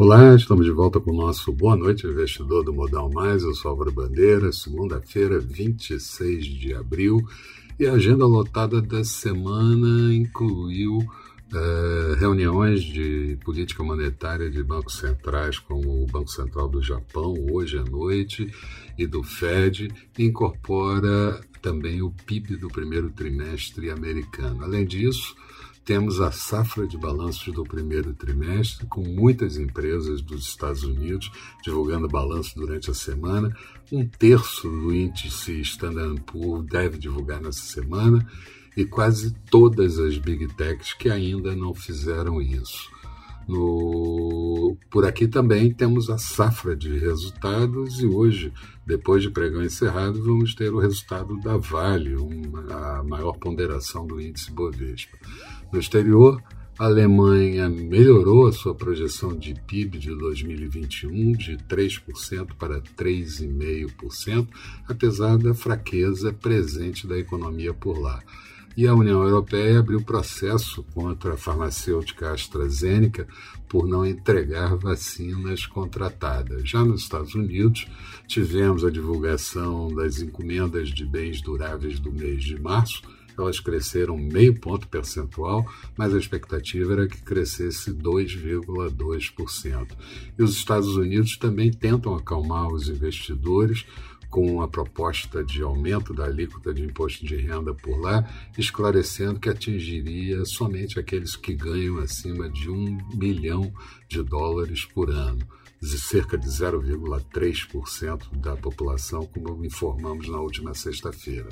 Olá, estamos de volta com o nosso Boa Noite Investidor do Modal Mais. Eu sou Álvaro Bandeira, segunda-feira, 26 de abril. E a agenda lotada da semana incluiu uh, reuniões de política monetária de bancos centrais, como o Banco Central do Japão, hoje à noite, e do Fed, e incorpora também o PIB do primeiro trimestre americano. Além disso, temos a safra de balanços do primeiro trimestre, com muitas empresas dos Estados Unidos divulgando balanço durante a semana. Um terço do índice Standard Poor's deve divulgar nessa semana e quase todas as big techs que ainda não fizeram isso. No, por aqui também temos a safra de resultados e hoje, depois de pregão encerrado, vamos ter o resultado da Vale, uma, a maior ponderação do índice Bovespa. No exterior, a Alemanha melhorou a sua projeção de PIB de 2021 de 3% para 3,5%, apesar da fraqueza presente da economia por lá e a União Europeia abriu processo contra a farmacêutica AstraZeneca por não entregar vacinas contratadas. Já nos Estados Unidos, tivemos a divulgação das encomendas de bens duráveis do mês de março. Elas cresceram meio ponto percentual, mas a expectativa era que crescesse 2,2%. E os Estados Unidos também tentam acalmar os investidores com a proposta de aumento da alíquota de imposto de renda por lá, esclarecendo que atingiria somente aqueles que ganham acima de um milhão de dólares por ano, de cerca de 0,3% da população, como informamos na última sexta-feira.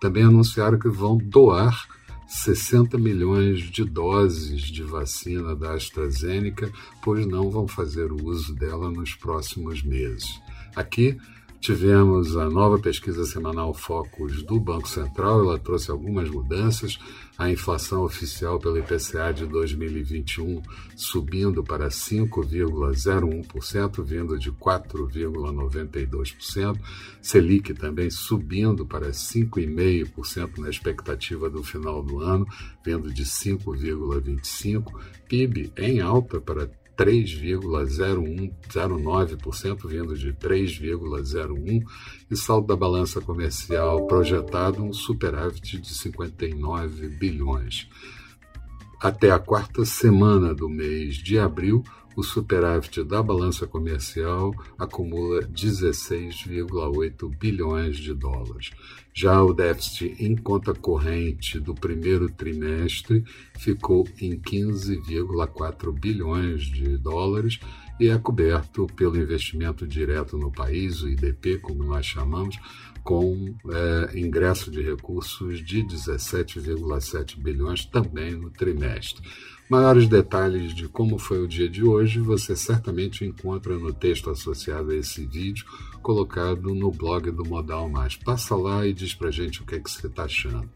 Também anunciaram que vão doar 60 milhões de doses de vacina da AstraZeneca, pois não vão fazer uso dela nos próximos meses. Aqui, Tivemos a nova pesquisa semanal Focus do Banco Central, ela trouxe algumas mudanças. A inflação oficial pelo IPCA de 2021 subindo para 5,01%, vindo de 4,92%. Selic também subindo para 5,5% na expectativa do final do ano, vindo de 5,25%. PIB em alta para 3,0109%, vindo de 3,01%, e saldo da balança comercial projetado um superávit de 59 bilhões. Até a quarta semana do mês de abril, o superávit da balança comercial acumula 16,8 bilhões de dólares. Já o déficit em conta corrente do primeiro trimestre ficou em 15,4 bilhões de dólares e é coberto pelo investimento direto no país, o IDP, como nós chamamos, com é, ingresso de recursos de 17,7 bilhões também no trimestre. Maiores detalhes de como foi o dia de hoje você certamente encontra no texto associado a esse vídeo, colocado no blog do Modal Mais. Passa lá e diz pra gente o que, é que você está achando.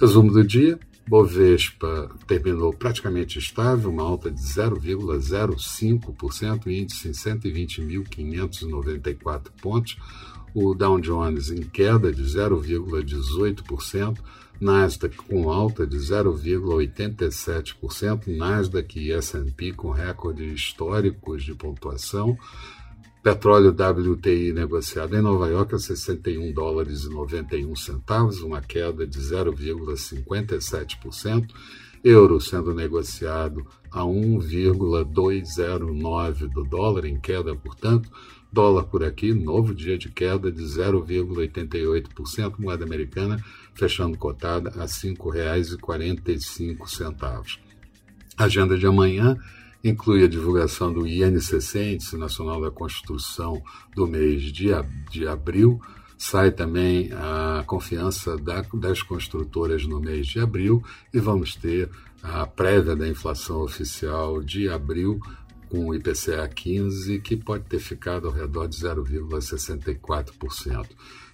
Resumo do dia: Bovespa terminou praticamente estável, uma alta de 0,05%, índice em 120.594 pontos. O Dow Jones em queda de 0,18%. Nasdaq com alta de 0,87%, Nasdaq e S&P com recordes históricos de pontuação, petróleo WTI negociado em Nova York a 61 dólares e 91 centavos, uma queda de 0,57%, euro sendo negociado a 1,209 do dólar, em queda, portanto, Dólar por aqui, novo dia de queda de 0,88%, moeda americana fechando cotada a R$ 5,45. Agenda de amanhã inclui a divulgação do INCC, Índice Nacional da Construção, do mês de, de abril. Sai também a confiança da, das construtoras no mês de abril e vamos ter a prévia da inflação oficial de abril com o IPCA 15, que pode ter ficado ao redor de 0,64%.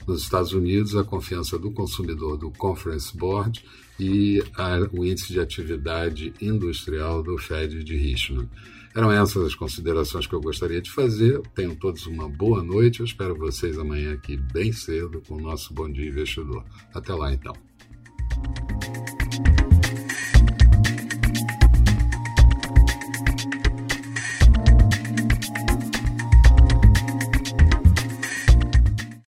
Nos Estados Unidos, a confiança do consumidor do Conference Board e a, o índice de atividade industrial do Fed de Richmond. Eram essas as considerações que eu gostaria de fazer. Tenham todos uma boa noite. Eu espero vocês amanhã aqui bem cedo com o nosso Bom Dia Investidor. Até lá, então.